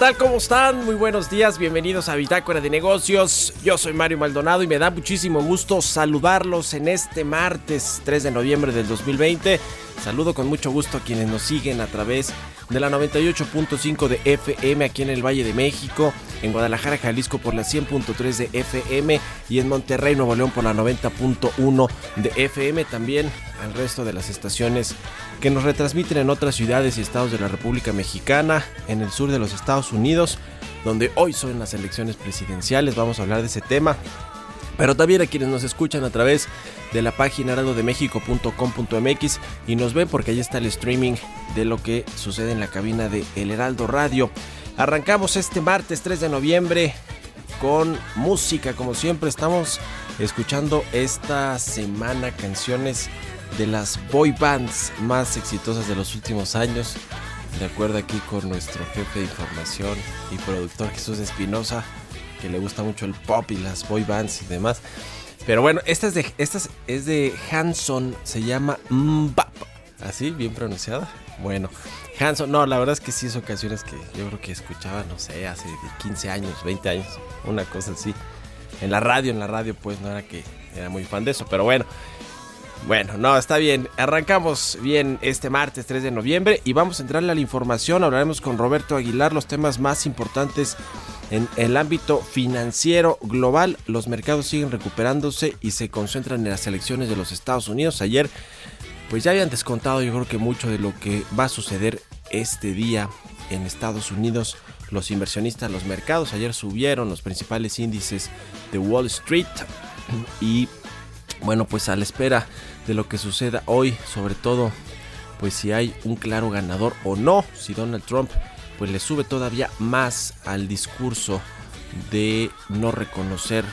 Tal? ¿Cómo están? Muy buenos días, bienvenidos a Bitácora de Negocios. Yo soy Mario Maldonado y me da muchísimo gusto saludarlos en este martes 3 de noviembre del 2020. Saludo con mucho gusto a quienes nos siguen a través de la 98.5 de FM aquí en el Valle de México, en Guadalajara, Jalisco por la 100.3 de FM y en Monterrey, Nuevo León por la 90.1 de FM. También al resto de las estaciones que nos retransmiten en otras ciudades y estados de la República Mexicana, en el sur de los Estados Unidos, donde hoy son las elecciones presidenciales. Vamos a hablar de ese tema. Pero también a quienes nos escuchan a través de la página heraldodemexico.com.mx y nos ven porque ahí está el streaming de lo que sucede en la cabina de El Heraldo Radio. Arrancamos este martes 3 de noviembre con música, como siempre estamos escuchando esta semana canciones de las boy bands más exitosas de los últimos años. De acuerdo aquí con nuestro jefe de información y productor Jesús Espinosa, que le gusta mucho el pop y las boy bands y demás. Pero bueno, esta es de, esta es de Hanson, se llama Mbap. ¿Así? ¿Bien pronunciada? Bueno, Hanson, no, la verdad es que sí es ocasiones que yo creo que escuchaba, no sé, hace 15 años, 20 años, una cosa así. En la radio, en la radio pues no era que era muy fan de eso, pero bueno. Bueno, no, está bien. Arrancamos bien este martes 3 de noviembre y vamos a entrarle a la información. Hablaremos con Roberto Aguilar los temas más importantes en el ámbito financiero global. Los mercados siguen recuperándose y se concentran en las elecciones de los Estados Unidos. Ayer, pues ya habían descontado yo creo que mucho de lo que va a suceder este día en Estados Unidos. Los inversionistas, los mercados ayer subieron los principales índices de Wall Street y bueno, pues a la espera de lo que suceda hoy, sobre todo pues si hay un claro ganador o no, si Donald Trump pues le sube todavía más al discurso de no reconocer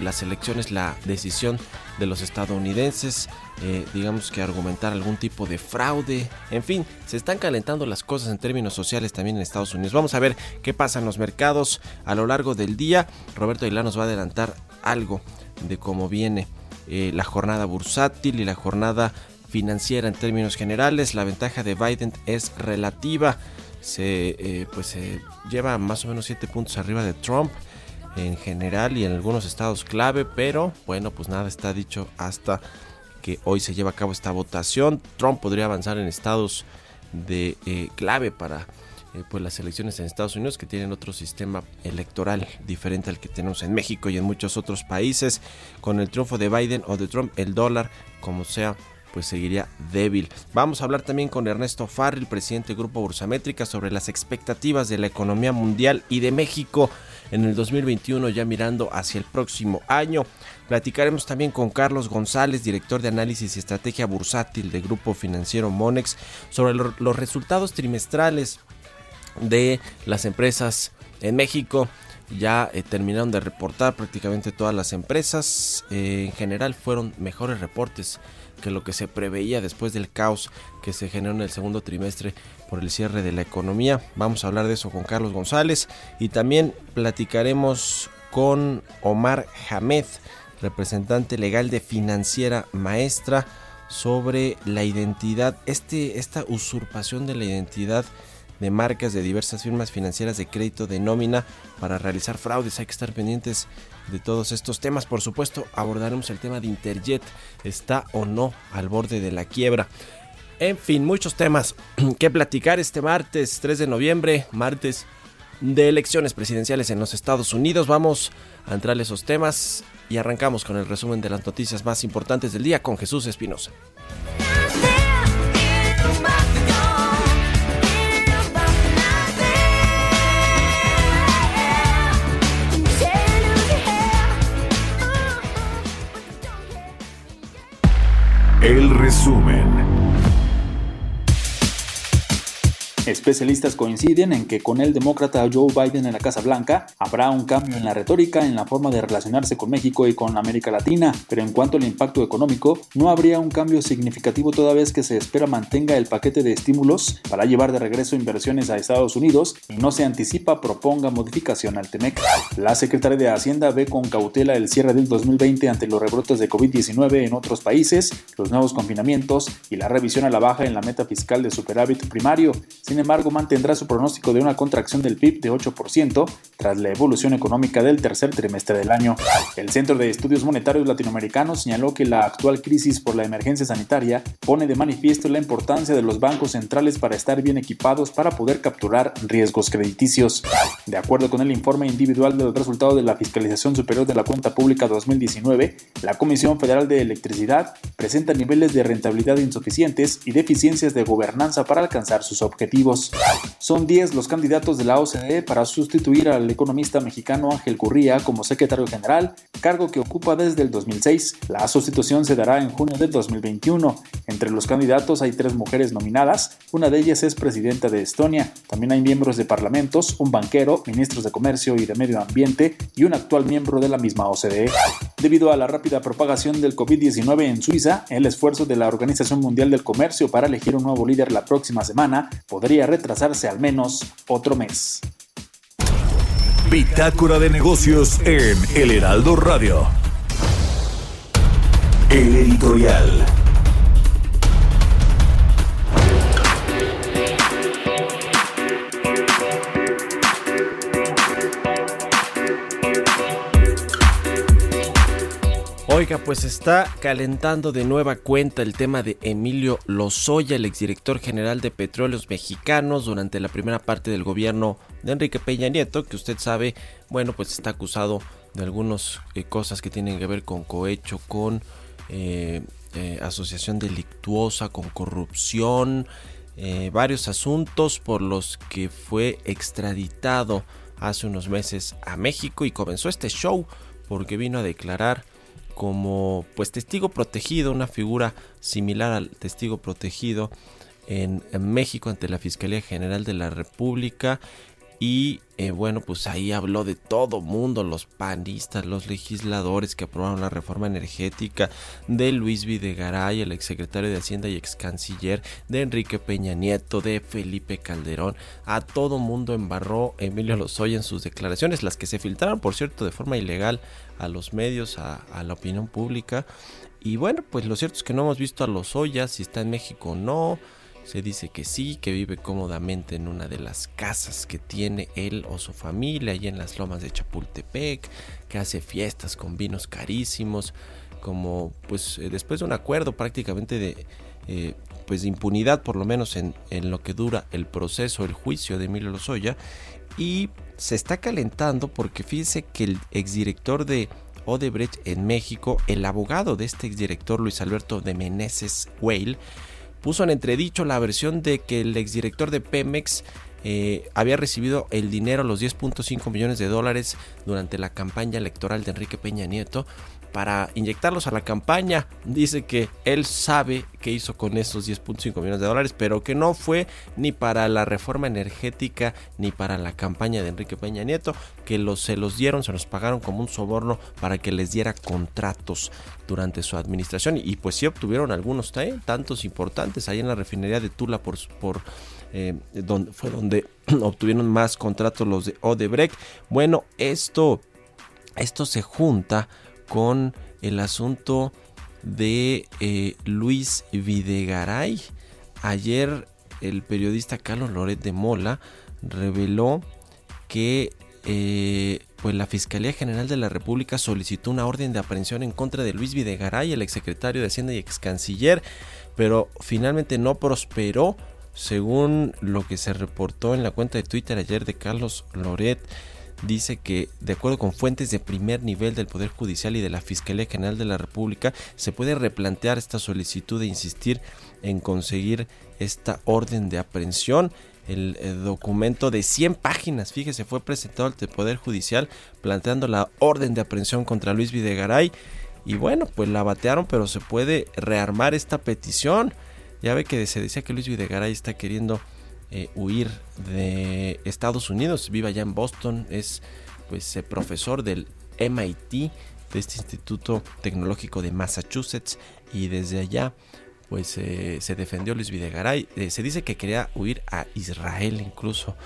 las elecciones, la decisión de los estadounidenses, eh, digamos que argumentar algún tipo de fraude, en fin, se están calentando las cosas en términos sociales también en Estados Unidos. Vamos a ver qué pasa en los mercados a lo largo del día. Roberto Aguilar nos va a adelantar algo de cómo viene eh, la jornada bursátil y la jornada financiera en términos generales. La ventaja de Biden es relativa. Se, eh, pues, lleva más o menos 7 puntos arriba de Trump en general y en algunos estados clave, pero bueno, pues nada está dicho hasta que hoy se lleva a cabo esta votación. Trump podría avanzar en estados de eh, clave para eh, pues las elecciones en Estados Unidos que tienen otro sistema electoral diferente al que tenemos en México y en muchos otros países. Con el triunfo de Biden o de Trump, el dólar, como sea, pues seguiría débil. Vamos a hablar también con Ernesto Farrell, presidente del Grupo Bursamétrica, sobre las expectativas de la economía mundial y de México en el 2021, ya mirando hacia el próximo año. Platicaremos también con Carlos González, director de análisis y estrategia bursátil del Grupo Financiero Monex, sobre los resultados trimestrales de las empresas en México. Ya eh, terminaron de reportar prácticamente todas las empresas. Eh, en general fueron mejores reportes que lo que se preveía después del caos que se generó en el segundo trimestre por el cierre de la economía. Vamos a hablar de eso con Carlos González y también platicaremos con Omar Hamed, representante legal de Financiera Maestra, sobre la identidad, este, esta usurpación de la identidad de marcas de diversas firmas financieras de crédito de nómina para realizar fraudes. Hay que estar pendientes de todos estos temas. Por supuesto, abordaremos el tema de Interjet. ¿Está o no al borde de la quiebra? En fin, muchos temas que platicar este martes 3 de noviembre, martes de elecciones presidenciales en los Estados Unidos. Vamos a entrar a esos temas y arrancamos con el resumen de las noticias más importantes del día con Jesús Espinosa. El resumen. Especialistas coinciden en que con el demócrata Joe Biden en la Casa Blanca habrá un cambio en la retórica, en la forma de relacionarse con México y con América Latina, pero en cuanto al impacto económico, no habría un cambio significativo toda vez que se espera mantenga el paquete de estímulos para llevar de regreso inversiones a Estados Unidos y no se anticipa proponga modificación al TEMEC. La secretaria de Hacienda ve con cautela el cierre del 2020 ante los rebrotes de COVID-19 en otros países, los nuevos confinamientos y la revisión a la baja en la meta fiscal de superávit primario. Sin embargo, mantendrá su pronóstico de una contracción del PIB de 8% tras la evolución económica del tercer trimestre del año. El Centro de Estudios Monetarios Latinoamericanos señaló que la actual crisis por la emergencia sanitaria pone de manifiesto la importancia de los bancos centrales para estar bien equipados para poder capturar riesgos crediticios. De acuerdo con el informe individual del resultado de la Fiscalización Superior de la Cuenta Pública 2019, la Comisión Federal de Electricidad presenta niveles de rentabilidad insuficientes y deficiencias de gobernanza para alcanzar sus objetivos. Son 10 los candidatos de la OCDE para sustituir al economista mexicano Ángel Curría como secretario general, cargo que ocupa desde el 2006. La sustitución se dará en junio del 2021. Entre los candidatos hay tres mujeres nominadas, una de ellas es presidenta de Estonia. También hay miembros de parlamentos, un banquero, ministros de comercio y de medio ambiente y un actual miembro de la misma OCDE. Debido a la rápida propagación del COVID-19 en Suiza, el esfuerzo de la Organización Mundial del Comercio para elegir un nuevo líder la próxima semana podría retrasarse al menos otro mes. Bitácora de negocios en El Heraldo Radio. El editorial. Oiga, pues está calentando de nueva cuenta el tema de Emilio Lozoya, el exdirector general de Petróleos Mexicanos, durante la primera parte del gobierno de Enrique Peña Nieto, que usted sabe, bueno, pues está acusado de algunas eh, cosas que tienen que ver con cohecho, con eh, eh, asociación delictuosa, con corrupción, varios asuntos por los que fue extraditado hace unos meses a México y comenzó este show porque vino a declarar como pues testigo protegido, una figura similar al testigo protegido en, México ante la Fiscalía General de la República y eh, bueno, pues ahí habló de todo mundo, los panistas, los legisladores que aprobaron la reforma energética, de Luis Videgaray, el exsecretario de Hacienda y ex canciller, de Enrique Peña Nieto, de Felipe Calderón. A todo mundo embarró Emilio Lozoya en sus declaraciones, las que se filtraron, por cierto, de forma ilegal a los medios, a, la opinión pública. Y bueno, pues lo cierto es que no hemos visto a Lozoya, si está en México o no. Se dice que sí, que vive cómodamente en una de las casas que tiene él o su familia, allí en las lomas de Chapultepec, que hace fiestas con vinos carísimos, como pues eh, después de un acuerdo prácticamente de eh, pues impunidad, por lo menos en, en lo que dura el proceso, el juicio de Emilio Lozoya, y se está calentando porque fíjese que el exdirector de Odebrecht en México, el abogado de este exdirector Luis Alberto de Meneses Weil, puso en entredicho la versión de que el exdirector de Pemex eh, había recibido el dinero, los 10.5 millones de dólares durante la campaña electoral de Enrique Peña Nieto para inyectarlos a la campaña. Dice que él sabe qué hizo con esos 10.5 millones de dólares, pero que no fue ni para la reforma energética ni para la campaña de Enrique Peña Nieto, que se los dieron, se los pagaron como un soborno para que les diera contratos durante su administración. Y pues sí obtuvieron algunos tantos importantes ahí en la refinería de Tula por eh, donde, fue donde obtuvieron más contratos los de Odebrecht. Bueno, esto, esto se junta con el asunto de eh, Luis Videgaray. Ayer el periodista Carlos Loret de Mola reveló que eh, pues la Fiscalía General de la República solicitó una orden de aprehensión en contra de Luis Videgaray, el exsecretario de Hacienda y ex canciller, pero finalmente no prosperó, según lo que se reportó en la cuenta de Twitter ayer de Carlos Loret. Dice que, de acuerdo con fuentes de primer nivel del Poder Judicial y de la Fiscalía General de la República, se puede replantear esta solicitud de insistir en conseguir esta orden de aprehensión el, documento de 100 páginas, fíjese, fue presentado al Poder Judicial planteando la orden de aprehensión contra Luis Videgaray. Y bueno, pues la batearon, pero se puede rearmar esta petición. Ya ve que se decía que Luis Videgaray está queriendo eh, huir de Estados Unidos, vive allá en Boston, es pues eh, profesor del MIT, de este Instituto Tecnológico de Massachusetts, y desde allá pues eh, se defendió Luis Videgaray. Se dice que quería huir a Israel incluso,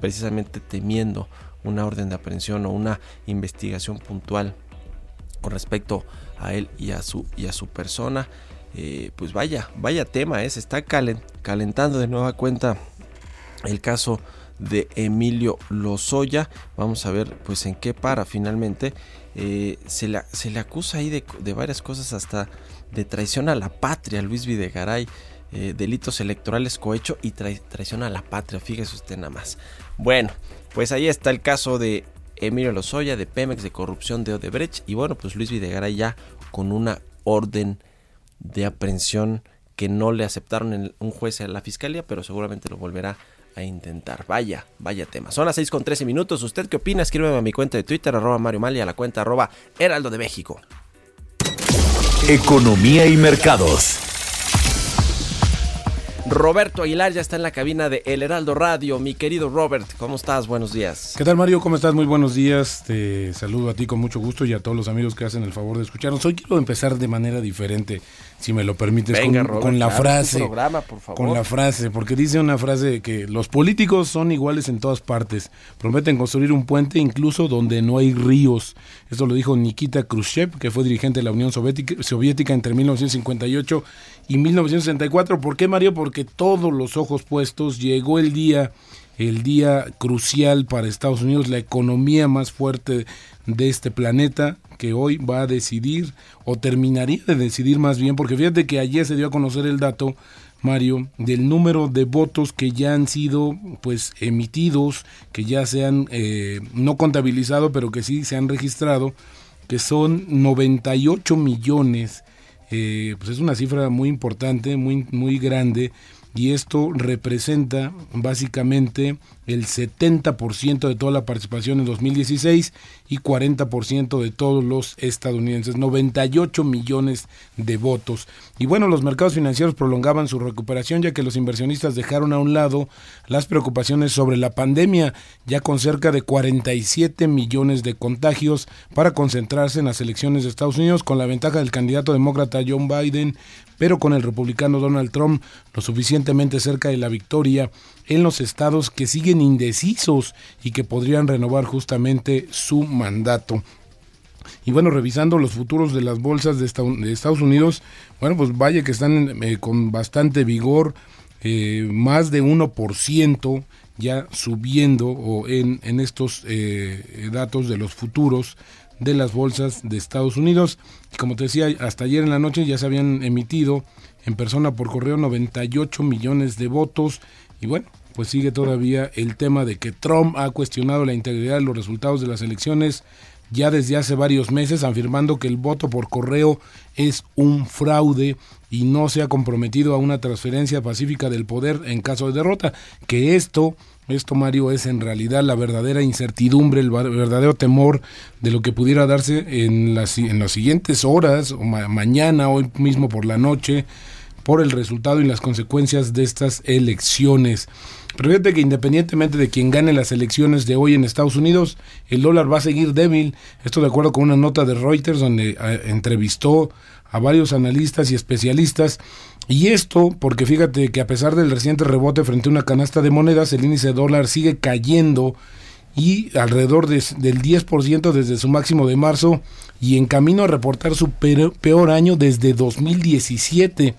precisamente temiendo una orden de aprehensión o una investigación puntual con respecto a él y a su, y a su persona. Pues vaya, vaya tema, se está calentando de nueva cuenta el caso de Emilio Lozoya. Vamos a ver pues en qué para finalmente. se, le, se, le, acusa ahí de, de varias cosas hasta de traición a la patria, Luis Videgaray, eh, delitos electorales cohecho y traición a la patria, fíjese usted nada más. Bueno, pues ahí está el caso de Emilio Lozoya, de Pemex, de corrupción de Odebrecht y bueno, pues Luis Videgaray ya con una orden de aprehensión que no le aceptaron en un juez a la fiscalía, pero seguramente lo volverá a intentar. Vaya, vaya tema. Son las 6 con 13 minutos. ¿Usted qué opina? Escríbeme a mi cuenta de Twitter, arroba Mario Mali, a la cuenta arroba Heraldo de México. Economía y mercados. Roberto Aguilar ya está en la cabina de El Heraldo Radio. Mi querido Robert, ¿cómo estás? Buenos días. ¿Qué tal Mario? ¿Cómo estás? Muy buenos días. Te saludo a ti con mucho gusto y a todos los amigos que hacen el favor de escucharnos. Hoy quiero empezar de manera diferente si me lo permites, con, la frase. Con la frase, porque dice una frase que los políticos son iguales en todas partes. Prometen construir un puente incluso donde no hay ríos. Esto lo dijo Nikita Khrushchev, que fue dirigente de la Unión Soviética, Soviética entre 1958 y 1964. ¿Por qué, Mario? Porque todos los ojos puestos llegó el día el día crucial para Estados Unidos, la economía más fuerte de este planeta, que hoy va a decidir, o terminaría de decidir más bien, porque fíjate que ayer se dio a conocer el dato, Mario, del número de votos que ya han sido pues emitidos, que ya se han eh, no contabilizado, pero que sí se han registrado, que son 98 millones, eh, pues es una cifra muy importante, muy, muy grande, y esto representa básicamente el 70% de toda la participación en 2016 y 40% de todos los estadounidenses, 98 millones de votos. Y bueno, los mercados financieros prolongaban su recuperación ya que los inversionistas dejaron a un lado las preocupaciones sobre la pandemia, ya con cerca de 47 millones de contagios para concentrarse en las elecciones de Estados Unidos con la ventaja del candidato demócrata John Biden pero con el republicano Donald Trump lo suficientemente cerca de la victoria en los estados que siguen indecisos y que podrían renovar justamente su mandato. Y bueno, revisando los futuros de las bolsas de Estados Unidos, bueno, pues vaya que están eh, con bastante vigor, eh, más de 1% ya subiendo o en, en estos eh, datos de los futuros de las bolsas de Estados Unidos. Como te decía, hasta ayer en la noche ya se habían emitido en persona por correo 98 millones de votos. Y bueno, pues sigue todavía el tema de que Trump ha cuestionado la integridad de los resultados de las elecciones ya desde hace varios meses, afirmando que el voto por correo es un fraude y no se ha comprometido a una transferencia pacífica del poder en caso de derrota, que esto esto, Mario, es en realidad la verdadera incertidumbre, el verdadero temor de lo que pudiera darse en las, en las siguientes horas, o mañana, hoy mismo por la noche, por el resultado y las consecuencias de estas elecciones. Pero que independientemente de quien gane las elecciones de hoy en Estados Unidos, el dólar va a seguir débil. Esto de acuerdo con una nota de Reuters donde eh, entrevistó a varios analistas y especialistas y esto porque fíjate que a pesar del reciente rebote frente a una canasta de monedas, el índice dólar sigue cayendo y alrededor del 10% desde su máximo de marzo y en camino a reportar su peor año desde 2017.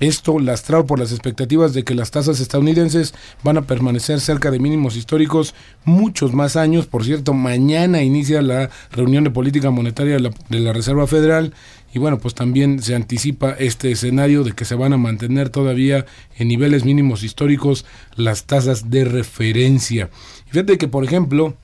Esto lastrado por las expectativas de que las tasas estadounidenses van a permanecer cerca de mínimos históricos muchos más años. Por cierto, mañana inicia la reunión de política monetaria de la, de la Reserva Federal y bueno, pues también se anticipa este escenario de que se van a mantener todavía en niveles mínimos históricos las tasas de referencia. fíjate que, por ejemplo,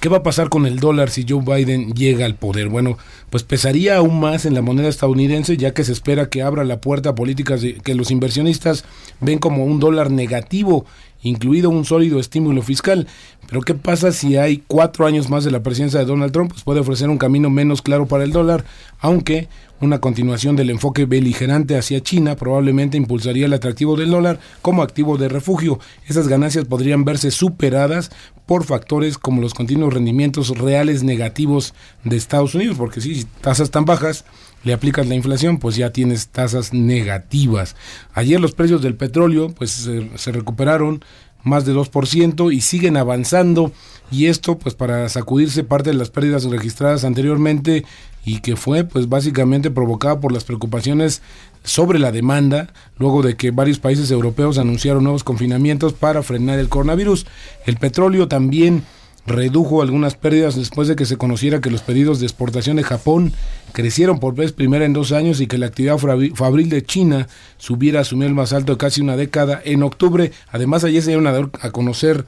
¿Qué va a pasar con el dólar si Joe Biden llega al poder? Bueno, pues pesaría aún más en la moneda estadounidense ya que se espera que abra la puerta a políticas que los inversionistas ven como un dólar negativo incluido un sólido estímulo fiscal. Pero ¿qué pasa si hay cuatro años más de la presidencia de Donald Trump? Pues puede ofrecer un camino menos claro para el dólar, aunque una continuación del enfoque beligerante hacia China probablemente impulsaría el atractivo del dólar como activo de refugio. Esas ganancias podrían verse superadas por factores como los continuos rendimientos reales negativos de Estados Unidos, porque si tasas tan bajas, le aplicas la inflación, pues ya tienes tasas negativas. Ayer los precios del petróleo pues se, recuperaron más de 2% y siguen avanzando y esto pues para sacudirse parte de las pérdidas registradas anteriormente y que fue pues básicamente provocada por las preocupaciones sobre la demanda luego de que varios países europeos anunciaron nuevos confinamientos para frenar el coronavirus. El petróleo también redujo algunas pérdidas después de que se conociera que los pedidos de exportación de Japón crecieron por vez primera en dos años y que la actividad fabril de China subiera a su nivel más alto de casi una década en octubre. Además, ayer se dieron a, conocer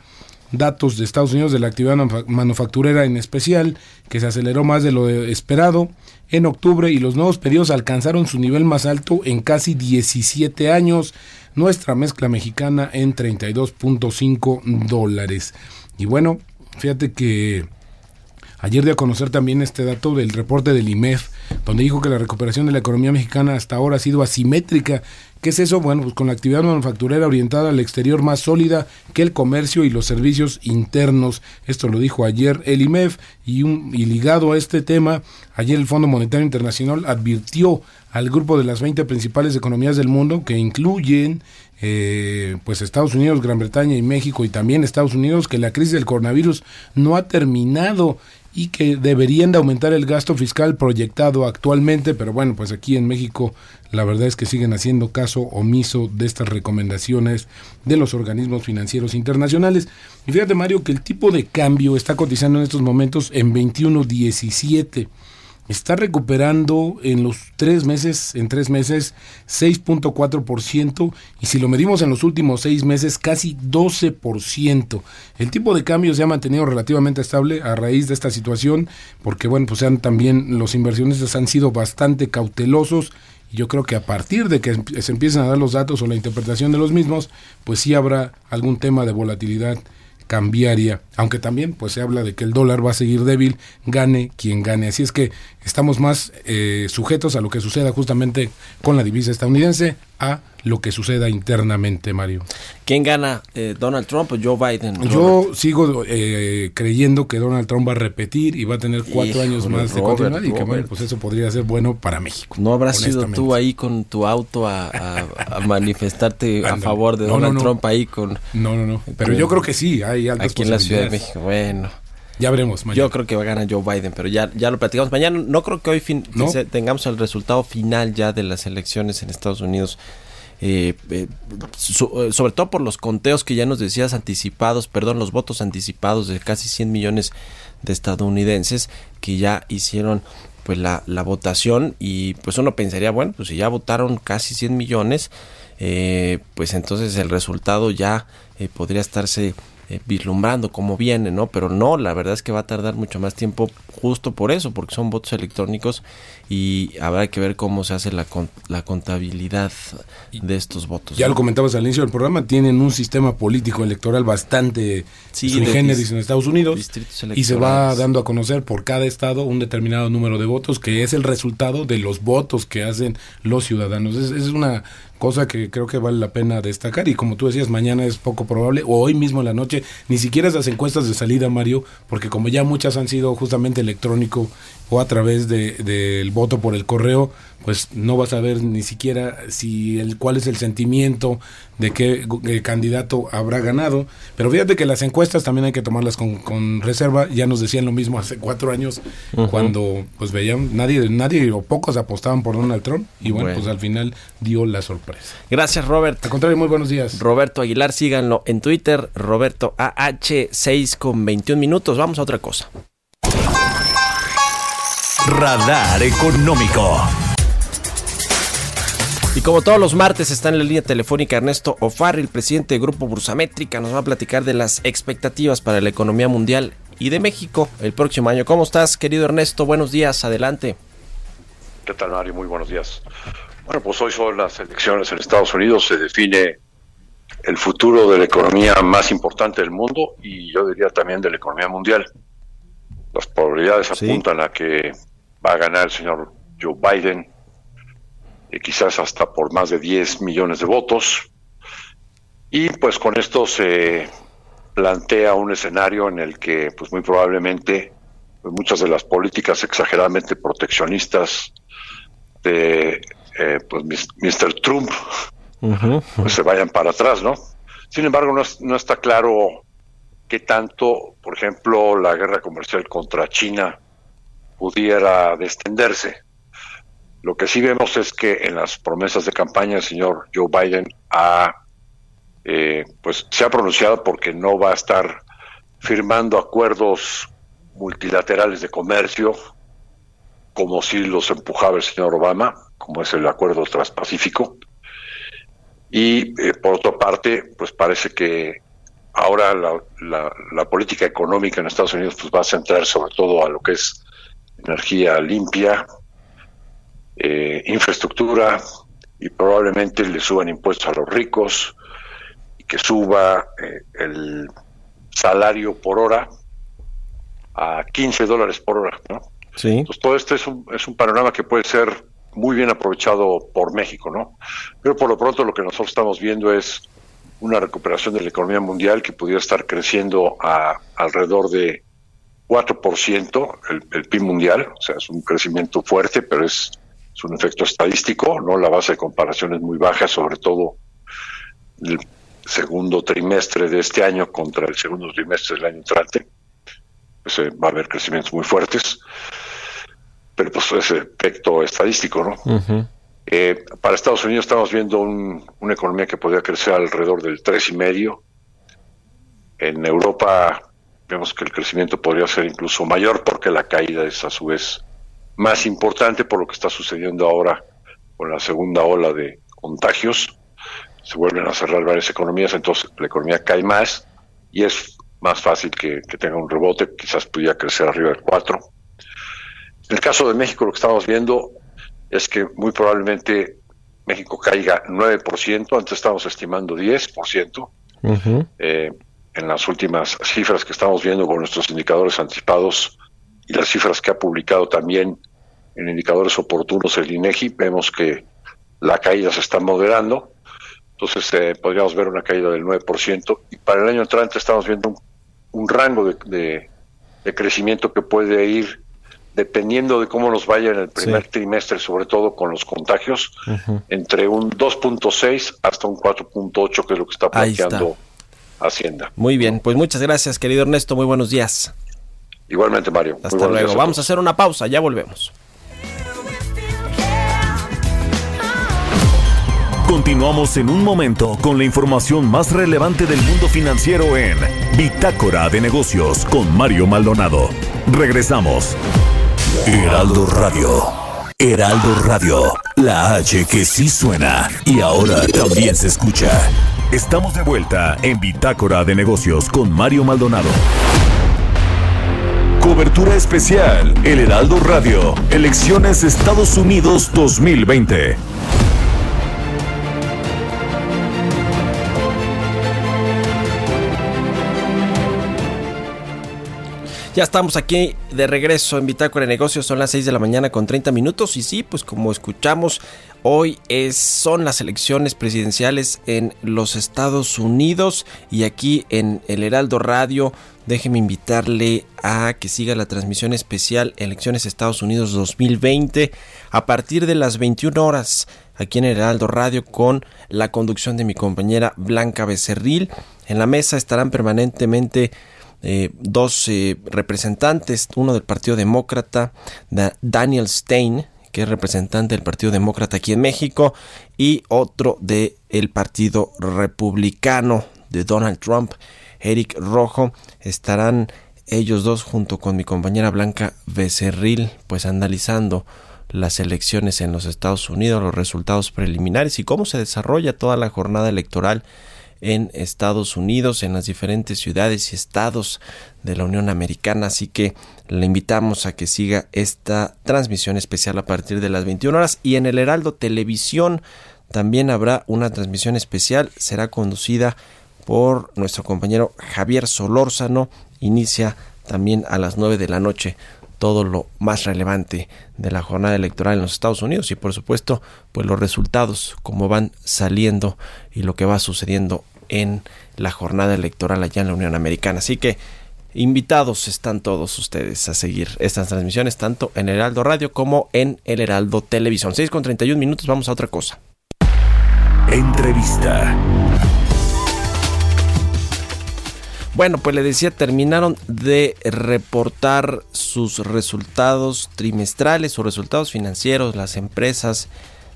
datos de Estados Unidos de la actividad manufacturera en especial, que se aceleró más de lo esperado en octubre y los nuevos pedidos alcanzaron su nivel más alto en casi 17 años. Nuestra mezcla mexicana en 32.5 dólares. Y bueno, Fíjate que ayer de a conocer también este dato del reporte del IMEF, donde dijo que la recuperación de la economía mexicana hasta ahora ha sido asimétrica. ¿Qué es eso? Bueno, pues con la actividad manufacturera orientada al exterior más sólida que el comercio y los servicios internos. Esto lo dijo ayer el IMEF y, un, y ligado a este tema, ayer el Fondo Monetario Internacional advirtió al grupo de las 20 principales economías del mundo, que incluyen eh, pues Estados Unidos, Gran Bretaña y México y también Estados Unidos, que la crisis del coronavirus no ha terminado y que deberían de aumentar el gasto fiscal proyectado actualmente, pero bueno, pues aquí en México la verdad es que siguen haciendo caso omiso de estas recomendaciones de los organismos financieros internacionales. Y fíjate Mario que el tipo de cambio está cotizando en estos momentos en 21.17 está recuperando en los tres meses, en tres meses, 6.4% y si lo medimos en los últimos seis meses, casi 12%. El tipo de cambio se ha mantenido relativamente estable a raíz de esta situación, porque bueno, pues sean también los inversionistas han sido bastante cautelosos yo creo que a partir de que se empiecen a dar los datos o la interpretación de los mismos, pues sí habrá algún tema de volatilidad cambiaria, aunque también pues se habla de que el dólar va a seguir débil, gane quien gane. Así es que estamos más eh, sujetos a lo que suceda justamente con la divisa estadounidense, a lo que suceda internamente, Mario. ¿Quién gana, eh, Donald Trump o Joe Biden? Yo sigo eh, creyendo que Donald Trump va a repetir y va a tener cuatro años más de continuidad y que bueno, pues eso podría ser bueno para México. ¿No habrás sido tú ahí con tu auto a, manifestarte a favor de Donald Trump ahí con... No, no, no, pero yo creo que sí, hay altas Aquí en la Ciudad de México, bueno. Ya veremos mañana. Yo creo que va a ganar Joe Biden, pero ya, ya lo platicamos. Mañana no creo que hoy fin, tengamos el resultado final ya de las elecciones en Estados Unidos. Eh, eh, eh, sobre todo por los conteos que ya nos decías anticipados, perdón, los votos anticipados de casi 100 millones de estadounidenses que ya hicieron pues la, la votación y pues uno pensaría, bueno, pues si ya votaron casi 100 millones, pues entonces el resultado ya podría estarse eh, vislumbrando cómo viene, ¿no? Pero no, la verdad es que va a tardar mucho más tiempo justo por eso, porque son votos electrónicos y habrá que ver cómo se hace la, la contabilidad de estos votos. Ya lo comentabas al inicio del programa, tienen un sistema político electoral bastante sí, en Estados Unidos y se va dando a conocer por cada estado un determinado número de votos que es el resultado de los votos que hacen los ciudadanos. es, es una cosa que creo que vale la pena destacar. Y como tú decías, mañana es poco probable o hoy mismo en la noche, ni siquiera esas encuestas de salida, Mario, porque como ya muchas han sido justamente electrónico o a través del de, voto por el correo, pues no vas a ver ni siquiera si el cuál es el sentimiento de qué, candidato habrá ganado. Pero fíjate que las encuestas también hay que tomarlas con, reserva. Ya nos decían lo mismo hace cuatro años cuando pues veían nadie nadie o pocos apostaban por Donald Trump y bueno, pues al final dio la sorpresa. Gracias Robert. Al contrario, muy buenos días. Roberto Aguilar, síganlo en Twitter, Roberto AH6 con 21 minutos. Vamos a otra cosa. Radar Económico. Y como todos los martes está en la línea telefónica Ernesto Ofarri, el presidente del Grupo Bursamétrica, nos va a platicar de las expectativas para la economía mundial y de México el próximo año. ¿Cómo estás, querido Ernesto? Buenos días, adelante. ¿Qué tal, Mario? Muy buenos días. Bueno, pues hoy son las elecciones en Estados Unidos, se define el futuro de la economía más importante del mundo y yo diría también de la economía mundial. Las probabilidades apuntan a que va a ganar el señor Joe Biden, eh, quizás hasta por más de 10 millones de votos. Y pues con esto se plantea un escenario en el que pues muy probablemente pues, muchas de las políticas exageradamente proteccionistas de eh, pues Mr. Trump pues se vayan para atrás, ¿no? Sin embargo, no, no está claro qué tanto, por ejemplo, la guerra comercial contra China pudiera descenderse. Lo que sí vemos es que en las promesas de campaña el señor Joe Biden ha, eh, pues, se ha pronunciado porque no va a estar firmando acuerdos multilaterales de comercio como si los empujaba el señor Obama, como es el acuerdo transpacífico. Y eh, por otra parte, pues parece que ahora la, la, política económica en Estados Unidos pues va a centrar sobre todo a lo que es energía limpia, eh, infraestructura y probablemente le suban impuestos a los ricos y que suba eh, el salario por hora a 15 dólares por hora. ¿no? Sí. Entonces, todo esto es un, es un panorama que puede ser muy bien aprovechado por México, ¿no? Pero por lo pronto lo que nosotros estamos viendo es una recuperación de la economía mundial que pudiera estar creciendo a alrededor de 4% el, el PIB mundial, o sea, es un crecimiento fuerte, pero es, es, un efecto estadístico, ¿no? La base de comparación es muy baja, sobre todo el segundo trimestre de este año contra el segundo trimestre del año entrante. Pues, eh, va a haber crecimientos muy fuertes, pero pues es efecto estadístico, ¿no? eh, para Estados Unidos estamos viendo un, una economía que podría crecer alrededor del tres y medio. En Europa vemos que el crecimiento podría ser incluso mayor porque la caída es a su vez más importante por lo que está sucediendo ahora con la segunda ola de contagios. Se vuelven a cerrar varias economías, entonces la economía cae más y es más fácil que, tenga un rebote, quizás pudiera crecer arriba del 4. En el caso de México lo que estamos viendo es que muy probablemente México caiga 9%, antes estábamos estimando 10%. eh, en las últimas cifras que estamos viendo con nuestros indicadores anticipados y las cifras que ha publicado también en indicadores oportunos el INEGI, vemos que la caída se está moderando. Entonces eh, podríamos ver una caída del 9%. Y para el año entrante estamos viendo un, rango de, crecimiento que puede ir dependiendo de cómo nos vaya en el primer trimestre, sobre todo con los contagios, entre un 2.6 hasta un 4.8, que es lo que está planteando Hacienda. Muy bien, pues muchas gracias, querido Ernesto. Muy buenos días. Igualmente, Mario. Hasta luego. Vamos a hacer una pausa, ya volvemos. Continuamos en un momento con la información más relevante del mundo financiero en Bitácora de Negocios con Mario Maldonado. Regresamos. Heraldo Radio. Heraldo Radio. La H que sí suena y ahora también se escucha. Estamos de vuelta en Bitácora de Negocios con Mario Maldonado. Cobertura especial, El Heraldo Radio, Elecciones Estados Unidos 2020. Ya estamos aquí de regreso en Bitácora de Negocios, son las 6 de la mañana con 30 minutos y sí, pues como escuchamos, hoy son las elecciones presidenciales en los Estados Unidos y aquí en el Heraldo Radio déjeme invitarle a que siga la transmisión especial Elecciones Estados Unidos 2020 a partir de las 21 horas aquí en el Heraldo Radio con la conducción de mi compañera Blanca Becerril. En la mesa estarán permanentemente eh, dos eh, representantes, uno del Partido Demócrata, Daniel Stein, que es representante del Partido Demócrata aquí en México, y otro del el Partido Republicano de Donald Trump, Eric Rojo. Estarán ellos dos junto con mi compañera Blanca Becerril, pues analizando las elecciones en los Estados Unidos, los resultados preliminares y cómo se desarrolla toda la jornada electoral en Estados Unidos, en las diferentes ciudades y estados de la Unión Americana. Así que le invitamos a que siga esta transmisión especial a partir de las 21 horas y en el Heraldo Televisión también habrá una transmisión especial. Será conducida por nuestro compañero Javier Solórzano. Inicia también a las 9 de la noche todo lo más relevante de la jornada electoral en los Estados Unidos y por supuesto pues los resultados como van saliendo y lo que va sucediendo en la jornada electoral allá en la Unión Americana. Así que invitados están todos ustedes a seguir estas transmisiones tanto en Heraldo Radio como en el Heraldo Televisión. 6 con 31 minutos, vamos a otra cosa. Entrevista. Bueno, pues le decía, terminaron de reportar sus resultados trimestrales, sus resultados financieros, las empresas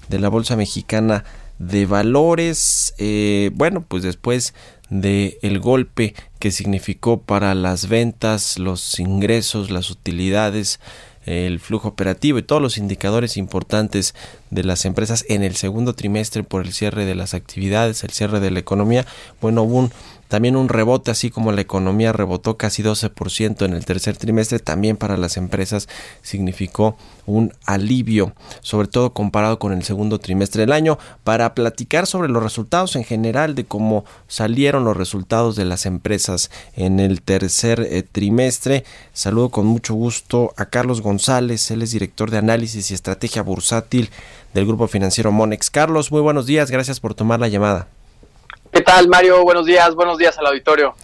de la Bolsa Mexicana de Valores. Eh, bueno, pues después de el golpe que significó para las ventas, los ingresos, las utilidades, el flujo operativo y todos los indicadores importantes de las empresas en el segundo trimestre por el cierre de las actividades, el cierre de la economía, bueno, hubo un también un rebote, así como la economía rebotó casi 12% en el tercer trimestre, también para las empresas significó un alivio, sobre todo comparado con el segundo trimestre del año, para platicar sobre los resultados en general de cómo salieron los resultados de las empresas en el tercer eh, trimestre. Saludo con mucho gusto a Carlos González, él es director de análisis y estrategia bursátil del grupo financiero Monex. Carlos, muy buenos días, gracias por tomar la llamada. ¿Qué tal, Mario? Buenos días, buenos días al auditorio.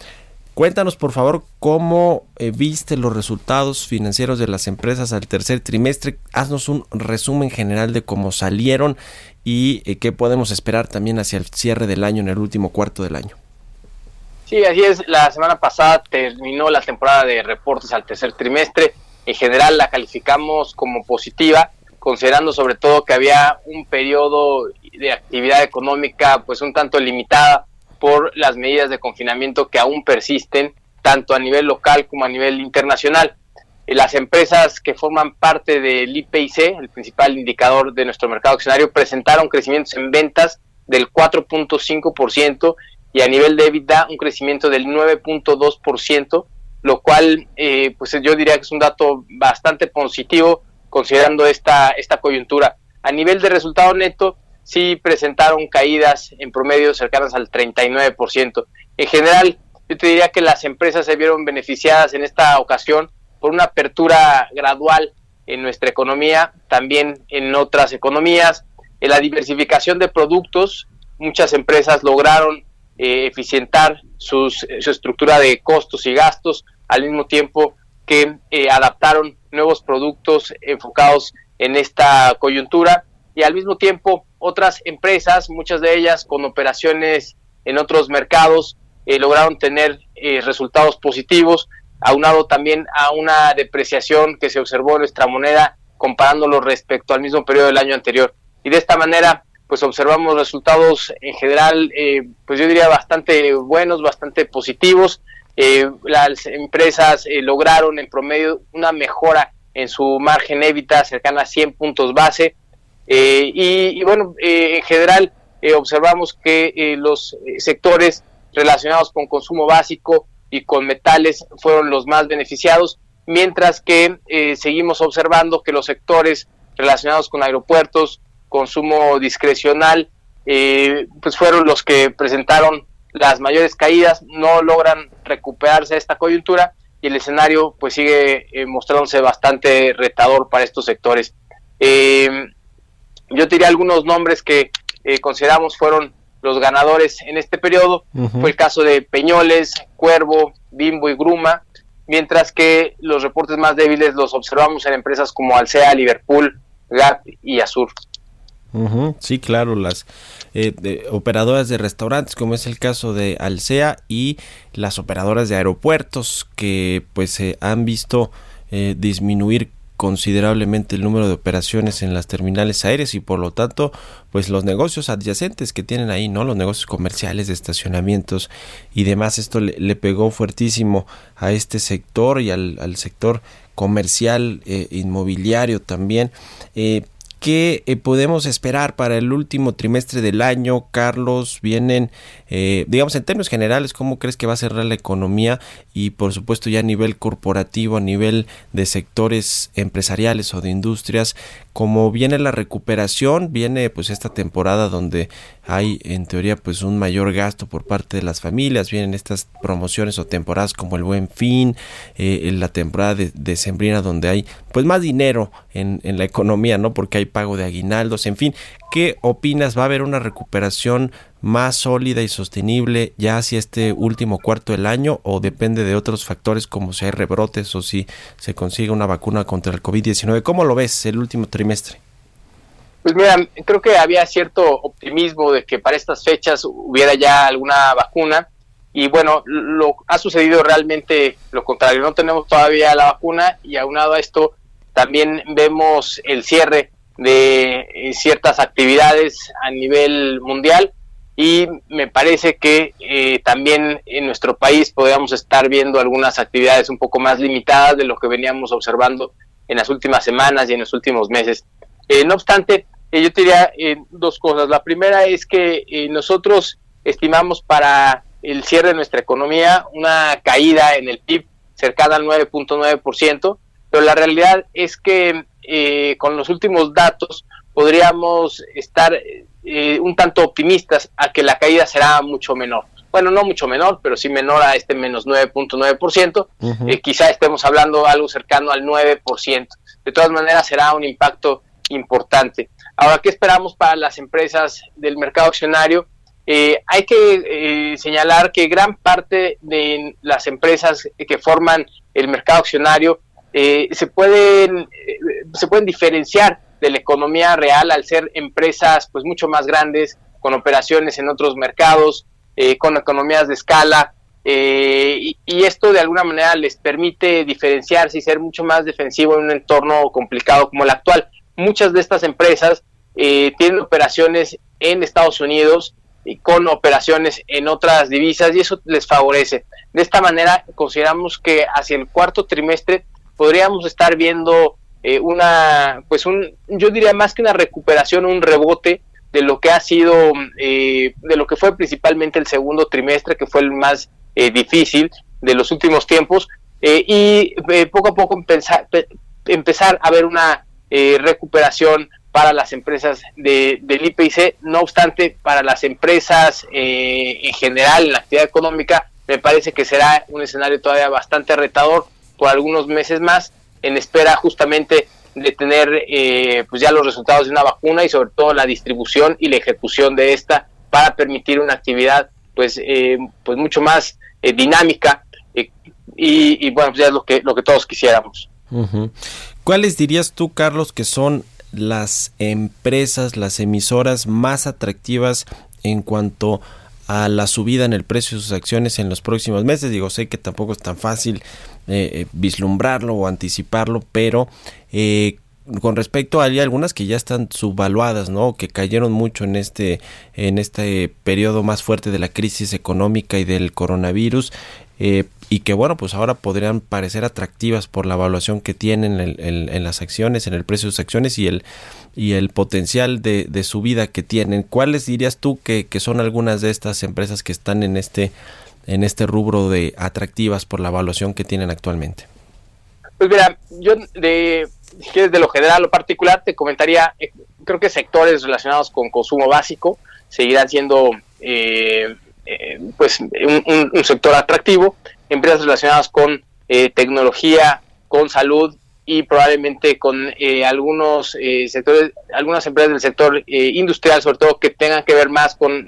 Cuéntanos, por favor, cómo eh, viste los resultados financieros de las empresas al tercer trimestre. Haznos un resumen general de cómo salieron y eh, qué podemos esperar también hacia el cierre del año, en el último cuarto del año. Sí, así es. La semana pasada terminó la temporada de reportes al tercer trimestre. En general la calificamos como positiva, considerando sobre todo que había un periodo de actividad económica pues un tanto limitada por las medidas de confinamiento que aún persisten tanto a nivel local como a nivel internacional. Eh, las empresas que forman parte del IPIC, el principal indicador de nuestro mercado accionario, presentaron crecimientos en ventas del 4.5% y a nivel de EBITDA un crecimiento del 9.2%, lo cual eh, pues yo diría que es un dato bastante positivo considerando esta, esta coyuntura. A nivel de resultado neto, sí presentaron caídas en promedio cercanas al 39%. En general, yo te diría que las empresas se vieron beneficiadas en esta ocasión por una apertura gradual en nuestra economía, también en otras economías, en la diversificación de productos, muchas empresas lograron eh, eficientar sus, su estructura de costos y gastos al mismo tiempo que eh, adaptaron nuevos productos enfocados en esta coyuntura y al mismo tiempo otras empresas, muchas de ellas con operaciones en otros mercados, eh, lograron tener eh, resultados positivos, aunado también a una depreciación que se observó en nuestra moneda comparándolo respecto al mismo periodo del año anterior. Y de esta manera, pues observamos resultados en general, pues yo diría bastante buenos, bastante positivos. Las empresas lograron en promedio una mejora en su margen EBITDA cercana a 100 puntos base, eh, y, bueno, eh, en general eh, observamos que los sectores relacionados con consumo básico y con metales fueron los más beneficiados, mientras que seguimos observando que los sectores relacionados con aeropuertos, consumo discrecional, pues fueron los que presentaron las mayores caídas, no logran recuperarse esta coyuntura y el escenario pues sigue eh, mostrándose bastante retador para estos sectores. Em, yo diría algunos nombres que eh, consideramos fueron los ganadores en este periodo. Fue el caso de Peñoles, Cuervo, Bimbo y Gruma, mientras que los reportes más débiles los observamos en empresas como Alsea, Liverpool, Gap y Azur. Sí, claro, las eh, operadoras de restaurantes, como es el caso de Alsea, y las operadoras de aeropuertos, que pues se han visto eh, disminuir considerablemente el número de operaciones en las terminales aéreas y por lo tanto pues los negocios adyacentes que tienen ahí no los negocios comerciales de estacionamientos y demás esto le, pegó fuertísimo a este sector y al, sector comercial eh, inmobiliario también. Eh, ¿Qué eh, podemos esperar para el último trimestre del año, Carlos? Vienen, eh, digamos, en términos generales, ¿cómo crees que va a cerrar la economía? Y por supuesto ya a nivel corporativo, a nivel de sectores empresariales o de industrias, como viene la recuperación, viene pues esta temporada donde hay en teoría pues un mayor gasto por parte de las familias, vienen estas promociones o temporadas como el Buen Fin, eh, en la temporada de, Sembrina donde hay pues más dinero en, en la economía, ¿no? Porque hay pago de aguinaldos, en fin, ¿qué opinas? ¿Va a haber una recuperación más sólida y sostenible ya hacia este último cuarto del año o depende de otros factores como si hay rebrotes o si se consigue una vacuna contra el COVID-19? ¿Cómo lo ves el último trimestre? Pues mira, creo que había cierto optimismo de que para estas fechas hubiera ya alguna vacuna y bueno, lo ha sucedido realmente lo contrario, no tenemos todavía la vacuna y aunado a esto también vemos el cierre de eh, ciertas actividades a nivel mundial y me parece que eh, también en nuestro país podríamos estar viendo algunas actividades un poco más limitadas de lo que veníamos observando en las últimas semanas y en los últimos meses. Eh, no obstante, yo diría dos cosas. La primera es que nosotros estimamos para el cierre de nuestra economía una caída en el PIB cercana al 9.9%, pero la realidad es que eh, con los últimos datos podríamos estar eh, un tanto optimistas a que la caída será mucho menor. Bueno, no mucho menor, pero sí menor a este menos 9.9%. Eh, quizá estemos hablando algo cercano al 9%. De todas maneras, será un impacto importante. Ahora, ¿qué esperamos para las empresas del mercado accionario? hay que señalar que gran parte de las empresas que forman el mercado accionario eh, se, pueden, eh, se pueden diferenciar de la economía real al ser empresas pues mucho más grandes, con operaciones en otros mercados, eh, con economías de escala, y, esto de alguna manera les permite diferenciarse y ser mucho más defensivo en un entorno complicado como el actual. Muchas de estas empresas tienen operaciones en Estados Unidos y con operaciones en otras divisas y eso les favorece. De esta manera consideramos que hacia el cuarto trimestre podríamos estar viendo eh, una, pues un, yo diría más que una recuperación, un rebote de lo que ha sido, eh, de lo que fue principalmente el segundo trimestre, que fue el más eh, difícil de los últimos tiempos, y poco a poco empezar, empezar a ver una recuperación para las empresas de, del IPC, no obstante, para las empresas en general, en la actividad económica, me parece que será un escenario todavía bastante retador, por algunos meses más en espera justamente de tener eh, pues ya los resultados de una vacuna y sobre todo la distribución y la ejecución de esta para permitir una actividad pues eh, pues mucho más eh, dinámica y, bueno pues ya es lo que lo que todos quisiéramos. ¿Cuáles dirías tú Carlos que son las empresas las emisoras más atractivas en cuanto a la subida en el precio de sus acciones en los próximos meses digo sé que tampoco es tan fácil eh, eh, vislumbrarlo o anticiparlo, pero eh, con respecto a algunas que ya están subvaluadas, ¿no? Que cayeron mucho en este en este periodo más fuerte de la crisis económica y del coronavirus y que bueno, pues ahora podrían parecer atractivas por la evaluación que tienen en, las acciones, en el precio de sus acciones y el y el potencial de, de subida que tienen. ¿Cuáles dirías tú que, que son algunas de estas empresas que están en este en este rubro de atractivas por la evaluación que tienen actualmente? Pues mira, yo de, de lo general o particular te comentaría, eh, creo que sectores relacionados con consumo básico seguirán siendo eh, eh, pues un, sector atractivo, empresas relacionadas con tecnología, con salud y probablemente con algunos sectores, algunas empresas del sector industrial, sobre todo que tengan que ver más con,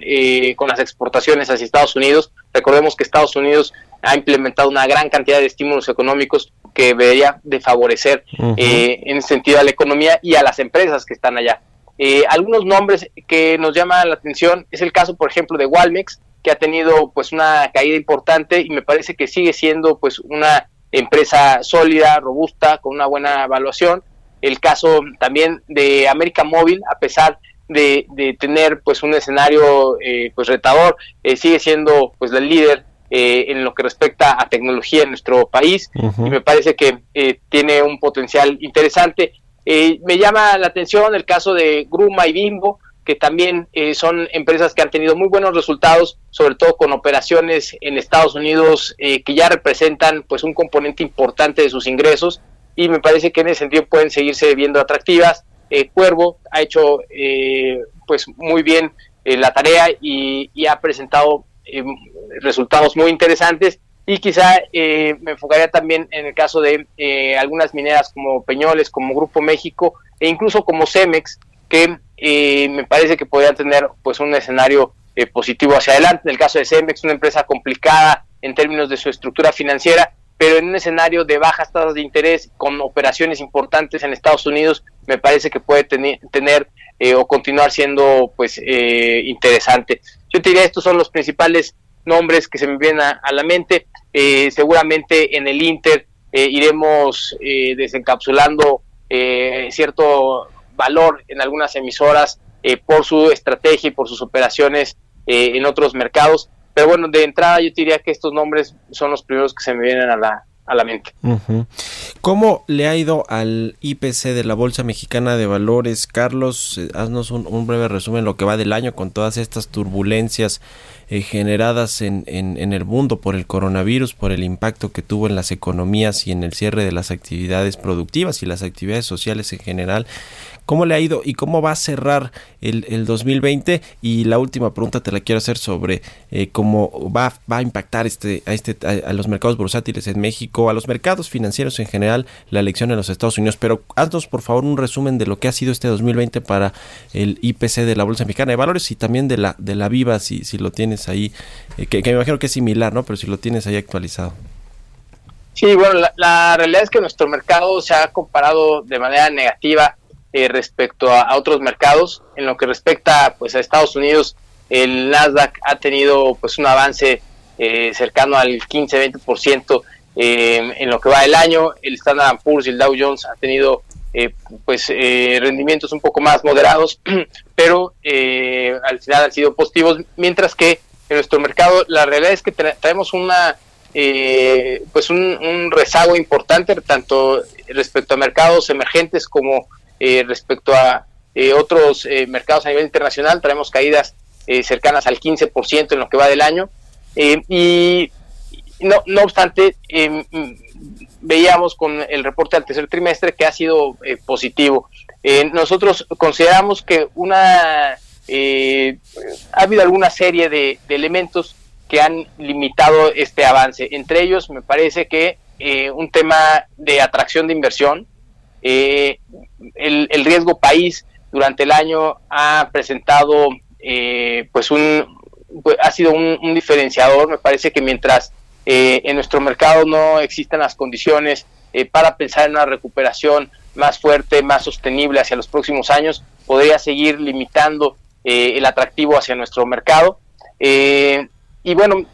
con las exportaciones hacia Estados Unidos. Recordemos que Estados Unidos ha implementado una gran cantidad de estímulos económicos que debería de favorecer eh, en ese sentido a la economía y a las empresas que están allá. Eh, algunos nombres que nos llaman la atención es el caso, por ejemplo, de Walmex, que ha tenido pues una caída importante y me parece que sigue siendo pues una empresa sólida, robusta, con una buena evaluación. El caso también de América Móvil, a pesar de, tener pues un escenario eh, pues retador, sigue siendo pues el líder eh, en lo que respecta a tecnología en nuestro país y me parece que eh, tiene un potencial interesante. Eh, me llama la atención el caso de Gruma y Bimbo, que también son empresas que han tenido muy buenos resultados, sobre todo con operaciones en Estados Unidos que ya representan pues un componente importante de sus ingresos y me parece que en ese sentido pueden seguirse viendo atractivas. Cuervo ha hecho pues muy bien la tarea y, y ha presentado eh, resultados muy interesantes y quizá eh, me enfocaría también en el caso de eh, algunas mineras como Peñoles, como Grupo México e incluso como Cemex, que me parece que podrían tener pues un escenario positivo hacia adelante. En el caso de Cemex, una empresa complicada en términos de su estructura financiera, pero en un escenario de bajas tasas de interés con operaciones importantes en Estados Unidos, me parece que puede tener, tener o continuar siendo pues interesante. Yo te diría, estos son los principales nombres que se me vienen a, la mente. Eh, seguramente en el Inter eh, iremos eh, desencapsulando cierto valor en algunas emisoras por su estrategia y por sus operaciones en otros mercados. Pero bueno, de entrada yo diría que estos nombres son los primeros que se me vienen a la, a la mente. ¿Cómo le ha ido al IPC de la Bolsa Mexicana de Valores? Carlos, eh, haznos un, breve resumen lo que va del año con todas estas turbulencias eh, generadas en, en, en, el mundo por el coronavirus, por el impacto que tuvo en las economías y en el cierre de las actividades productivas y las actividades sociales en general. ¿Cómo le ha ido y cómo va a cerrar el, el 2020? Y la última pregunta te la quiero hacer sobre eh, cómo va, va, a impactar este, a, este, a, los mercados bursátiles en México, a los mercados financieros en general, la elección en los Estados Unidos. Pero haznos por favor un resumen de lo que ha sido este 2020 para el IPC de la Bolsa Mexicana de Valores y también de la, de la Viva, si, si lo tienes ahí, eh, que, me imagino que es similar, ¿no? Pero si lo tienes ahí actualizado. Sí, bueno, la, la realidad es que nuestro mercado se ha comparado de manera negativa eh, respecto a, otros mercados. En lo que respecta pues a Estados Unidos, el Nasdaq ha tenido pues un avance eh, cercano al 15-20% eh, en lo que va del año. El Standard Poor's y el Dow Jones ha tenido pues rendimientos un poco más moderados, pero al final han sido positivos, mientras que en nuestro mercado la realidad es que traemos una pues un, rezago importante tanto respecto a mercados emergentes como eh, respecto a eh, otros eh, mercados a nivel internacional, traemos caídas cercanas al 15% en lo que va del año. y no, no obstante, veíamos con el reporte del tercer trimestre que ha sido positivo. nosotros consideramos que una ha habido alguna serie de, elementos que han limitado este avance. Entre ellos, me parece que un tema de atracción de inversión, eh, el, riesgo país durante el año ha presentado, eh, pues un, pues, ha sido un, diferenciador. Me parece que mientras eh, en nuestro mercado no existan las condiciones para pensar en una recuperación más fuerte, más sostenible hacia los próximos años, podría seguir limitando el atractivo hacia nuestro mercado. y bueno,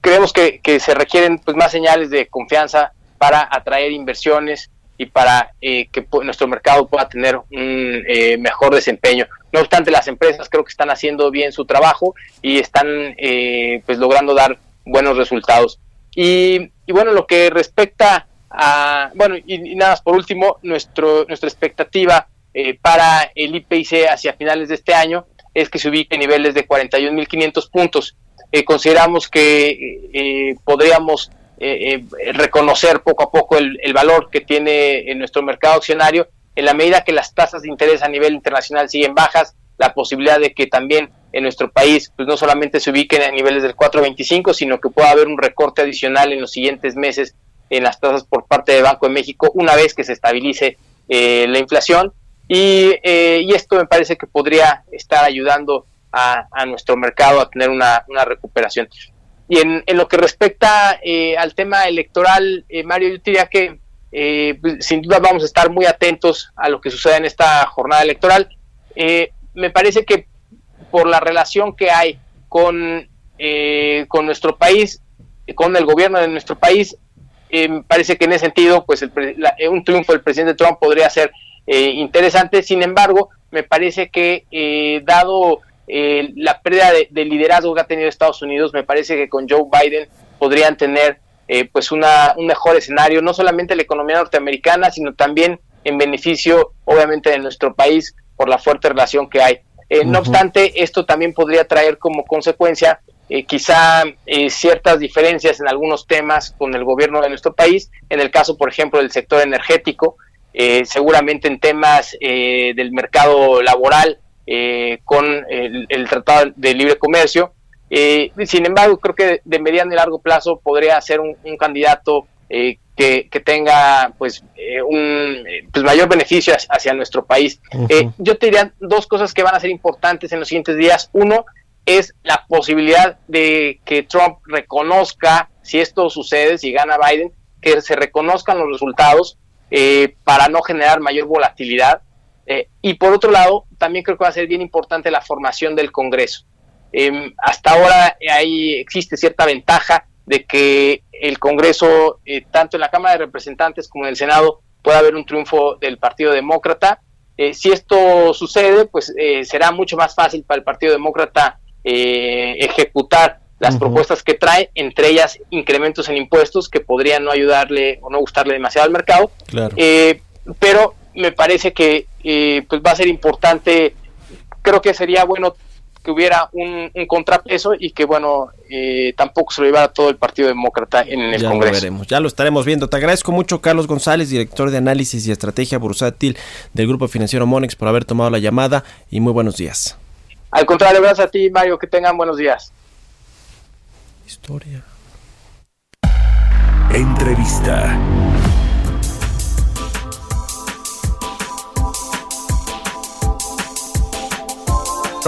creemos que, que, se requieren pues, más señales de confianza para atraer inversiones, y para eh, que nuestro mercado pueda tener un eh, mejor desempeño. No obstante, las empresas creo que están haciendo bien su trabajo y están eh, pues logrando dar buenos resultados. Y, bueno, lo que respecta a, bueno, y, nada más por último, nuestro, nuestra expectativa para el IPIC hacia finales de este año es que se ubique en niveles de 41.500 puntos. consideramos que podríamos eh, eh, reconocer poco a poco el, valor que tiene en nuestro mercado accionario, en la medida que las tasas de interés a nivel internacional siguen bajas, la posibilidad de que también en nuestro país pues no solamente se ubiquen a niveles del 4.25, sino que pueda haber un recorte adicional en los siguientes meses en las tasas por parte del Banco de México una vez que se estabilice eh, la inflación y, y, esto me parece que podría estar ayudando a, nuestro mercado a tener una, recuperación. Y en, en, lo que respecta al tema electoral, Mario, yo diría que pues, sin duda vamos a estar muy atentos a lo que suceda en esta jornada electoral. me parece que por la relación que hay con, eh, con nuestro país, con el gobierno de nuestro país. Eh, parece que en ese sentido, pues eh, un triunfo del presidente Trump podría ser interesante. Sin embargo, me parece que dado la pérdida de, liderazgo que ha tenido Estados Unidos, me parece que con Joe Biden podrían tener pues una, un mejor escenario, no solamente la economía norteamericana, sino también en beneficio, obviamente, de nuestro país por la fuerte relación que hay. Eh, no obstante, esto también podría traer como consecuencia eh, quizá eh, ciertas diferencias en algunos temas con el gobierno de nuestro país, en el caso, por ejemplo, del sector energético, seguramente en temas del mercado laboral con el, Tratado de Libre Comercio. sin embargo, creo que de mediano y largo plazo podría ser un, un candidato que, tenga pues eh, un pues, mayor beneficio hacia, nuestro país. Eh, yo te diría dos cosas que van a ser importantes en los siguientes días. Uno es la posibilidad de que Trump reconozca, si esto sucede, si gana Biden, que se reconozcan los resultados eh, para no generar mayor volatilidad. Y por otro lado, también creo que va a ser bien importante la formación del Congreso. Em, hasta ahora ahí existe cierta ventaja de que el Congreso, eh, tanto en la Cámara de Representantes como en el Senado, pueda haber un triunfo del Partido Demócrata. Eh, si esto sucede, pues eh, será mucho más fácil para el Partido Demócrata ejecutar las propuestas que trae, entre ellas incrementos en impuestos que podrían no ayudarle o no gustarle demasiado al mercado. pero me parece que pues va a ser importante, creo que sería bueno que hubiera un, contrapeso y que, bueno, eh, tampoco se lo llevara todo el Partido Demócrata en el ya Congreso. Lo veremos, ya lo estaremos viendo. Te agradezco mucho, Carlos González, director de análisis y estrategia bursátil del Grupo Financiero Monex, por haber tomado la llamada y muy buenos días. Al contrario, gracias a ti, Mario, que tengan buenos días. Historia. Entrevista.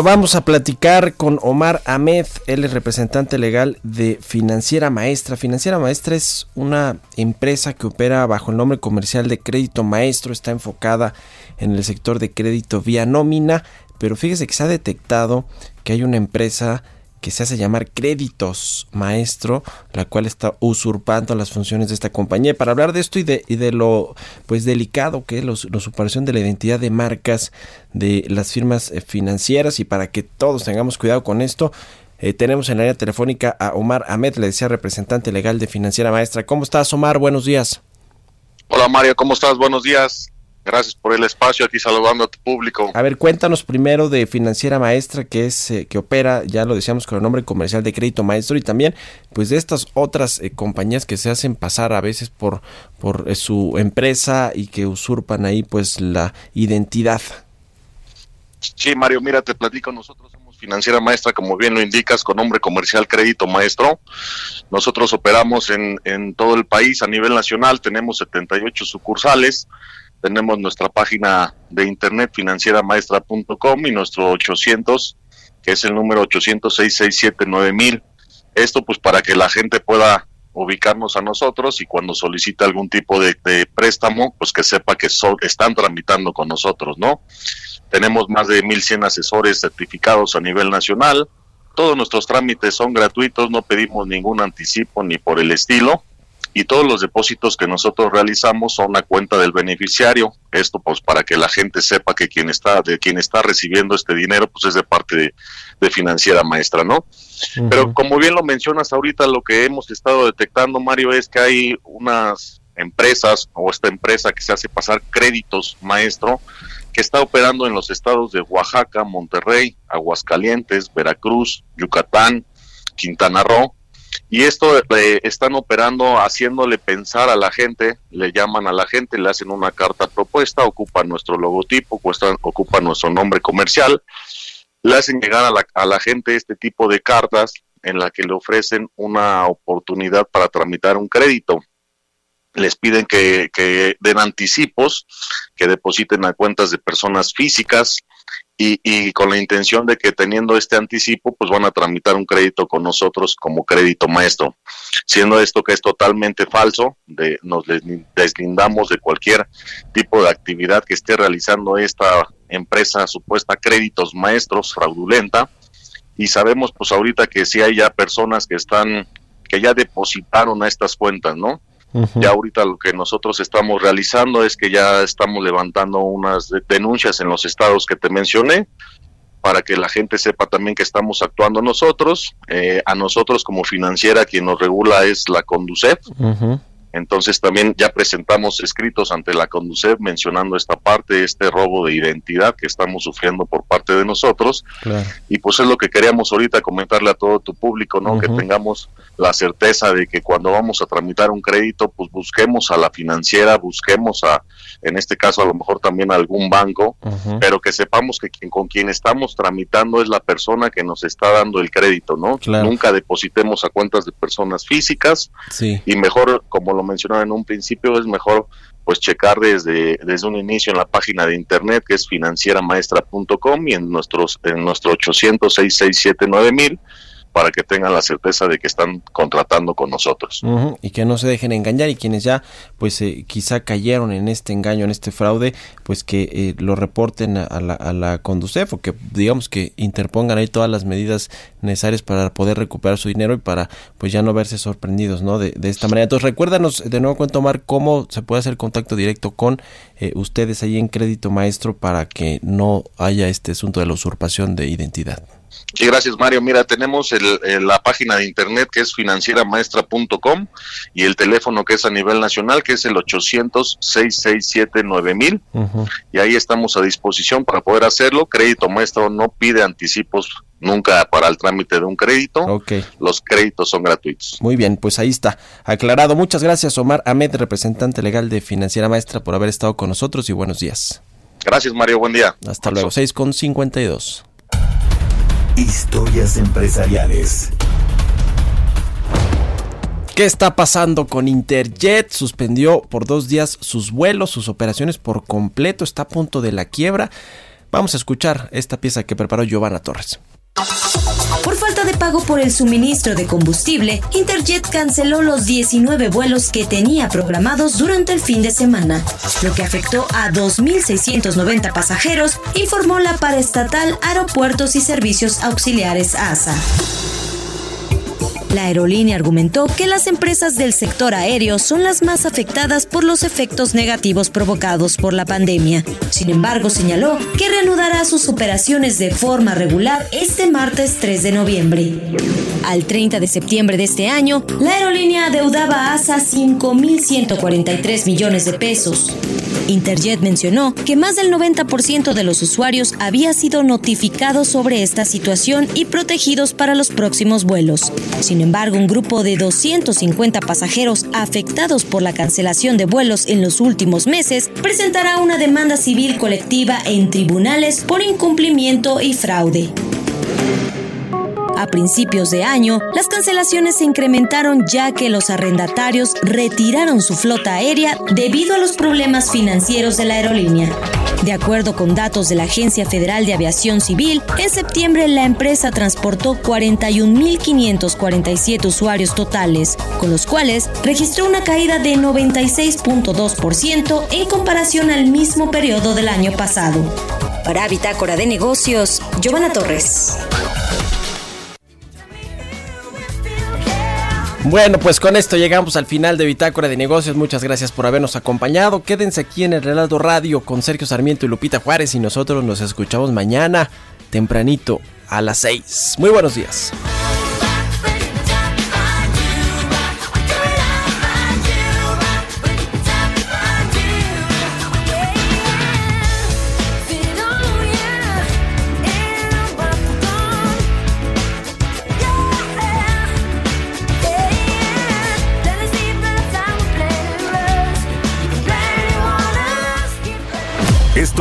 Vamos a platicar con Omar Ahmed, él es representante legal de Financiera Maestra. Financiera Maestra es una empresa que opera bajo el nombre comercial de Crédito Maestro, está enfocada en el sector de crédito vía nómina, pero fíjese que se ha detectado que hay una empresa que se hace llamar Créditos Maestro, la cual está usurpando las funciones de esta compañía. para hablar de esto y de, y de lo pues delicado que es la usurpación de la identidad de marcas de las firmas eh, financieras y para que todos tengamos cuidado con esto, eh, tenemos en la línea telefónica a Omar Ahmed, le decía representante legal de Financiera Maestra. ¿Cómo estás, Omar? Buenos días. Hola, Mario, ¿cómo estás? Buenos días. Gracias por el espacio aquí saludando a tu público. A ver, cuéntanos primero de Financiera Maestra, que es eh, que opera, ya lo decíamos con el nombre comercial de Crédito Maestro y también pues de estas otras eh, compañías que se hacen pasar a veces por por eh, su empresa y que usurpan ahí pues la identidad. Sí, Mario, mira, te platico, nosotros somos Financiera Maestra, como bien lo indicas, con nombre comercial Crédito Maestro. Nosotros operamos en, en todo el país a nivel nacional, tenemos 78 sucursales tenemos nuestra página de internet financieramaestra.com y nuestro 800, que es el número 800-667-9000. Esto pues para que la gente pueda ubicarnos a nosotros y cuando solicita algún tipo de, préstamo, pues que sepa que están tramitando con nosotros, ¿no? Tenemos más de 1.100 asesores certificados a nivel nacional. Todos nuestros trámites son gratuitos, no pedimos ningún anticipo ni por el estilo y todos los depósitos que nosotros realizamos son a cuenta del beneficiario. Esto pues para que la gente sepa que quien está de quien está recibiendo este dinero pues es de parte de, financiera maestra, ¿no? Pero como bien lo mencionas ahorita lo que hemos estado detectando Mario es que hay unas empresas o esta empresa que se hace pasar créditos maestro que está operando en los estados de Oaxaca, Monterrey, Aguascalientes, Veracruz, Yucatán, Quintana Roo y esto eh, están operando haciéndole pensar a la gente, le llaman a la gente, le hacen una carta propuesta, ocupan nuestro logotipo, ocupan nuestro nombre comercial, le hacen llegar a la, a la gente este tipo de cartas en la que le ofrecen una oportunidad para tramitar un crédito. les piden que, que den anticipos, que depositen a cuentas de personas físicas, y, y, con la intención de que teniendo este anticipo, pues van a tramitar un crédito con nosotros como crédito maestro. Siendo esto que es totalmente falso, de, nos deslindamos de cualquier tipo de actividad que esté realizando esta empresa supuesta créditos maestros fraudulenta y sabemos pues ahorita que sí hay ya personas que están que ya depositaron a estas cuentas, ¿no? Ya ahorita lo que nosotros estamos realizando es que ya estamos levantando unas denuncias en los estados que te mencioné para que la gente sepa también que estamos actuando nosotros. Eh, a nosotros como financiera quien nos regula es la Conducef. Entonces también ya presentamos escritos ante la Conducef mencionando esta parte, este robo de identidad que estamos sufriendo por parte de nosotros. Y pues es lo que queríamos ahorita comentarle a todo tu público, ¿no? Que tengamos la certeza de que cuando vamos a tramitar un crédito, pues busquemos a la financiera, busquemos a, en este caso a lo mejor también a algún banco, pero que sepamos que quien, con quien estamos tramitando es la persona que nos está dando el crédito, ¿no? Nunca depositemos a cuentas de personas físicas y mejor, como lo mencionaba en un principio, es mejor pues checar desde, desde un inicio en la página de internet que es financieramaestra.com y en nuestros en nuestro 800 667 9000 para que tengan la certeza de que están contratando con nosotros. Y que no se dejen engañar y quienes ya pues eh, quizá cayeron en este engaño, en este fraude, pues que eh, lo reporten a, la, a la Conducef o que digamos que interpongan ahí todas las medidas necesarias para poder recuperar su dinero y para pues ya no verse sorprendidos ¿no? de, esta manera. Entonces recuérdanos de nuevo cuento Omar cómo se puede hacer contacto directo con eh, ustedes ahí en Crédito Maestro para que no haya este asunto de la usurpación de identidad. Sí, gracias Mario. Mira, tenemos la página de internet que es financieramaestra.com y el teléfono que es a nivel nacional que es el 800-667-9000 y ahí estamos a disposición para poder hacerlo. Crédito Maestro no pide anticipos nunca para el trámite de un crédito. Los créditos son gratuitos. Muy bien, pues ahí está. Aclarado. Muchas gracias Omar Ahmed, representante legal de Financiera Maestra, por haber estado con nosotros y buenos días. Gracias Mario, buen día. Hasta luego, 6 con 52. Historias empresariales. ¿Qué está pasando con Interjet? Suspendió por dos días sus vuelos, sus operaciones por completo, está a punto de la quiebra. Vamos a escuchar esta pieza que preparó Giovanna Torres. Por falta de pago por el suministro de combustible, Interjet canceló los 19 vuelos que tenía programados durante el fin de semana, lo que afectó a 2.690 pasajeros, informó la paraestatal Aeropuertos y Servicios Auxiliares ASA. La aerolínea argumentó que las empresas del sector aéreo son las más afectadas por los efectos negativos provocados por la pandemia. Sin embargo, señaló que reanudará sus operaciones de forma regular este martes 3 de noviembre. Al 30 de septiembre de este año, la aerolínea adeudaba a ASA 5.143 millones de pesos. Interjet mencionó que más del 90% de los usuarios había sido notificados sobre esta situación y protegidos para los próximos vuelos. Sin embargo, un grupo de 250 pasajeros afectados por la cancelación de vuelos en los últimos meses presentará una demanda civil colectiva en tribunales por incumplimiento y fraude. A principios de año, las cancelaciones se incrementaron ya que los arrendatarios retiraron su flota aérea debido a los problemas financieros de la aerolínea. De acuerdo con datos de la Agencia Federal de Aviación Civil, en septiembre la empresa transportó 41.547 usuarios totales, con los cuales registró una caída de 96.2% en comparación al mismo periodo del año pasado. Para Bitácora de Negocios, Giovanna Torres. Bueno, pues con esto llegamos al final de Bitácora de Negocios. Muchas gracias por habernos acompañado. Quédense aquí en el Relado Radio con Sergio Sarmiento y Lupita Juárez y nosotros nos escuchamos mañana tempranito a las 6. Muy buenos días.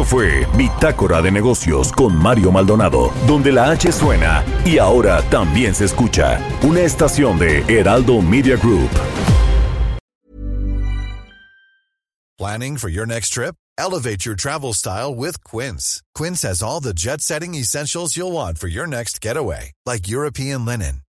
Fue Bitácora de Negocios con Mario Maldonado, donde la H suena y ahora también se escucha. Una estación de Heraldo Media Group. Planning for your next trip? Elevate your travel style with Quince. Quince has all the jet setting essentials you'll want for your next getaway, like European linen,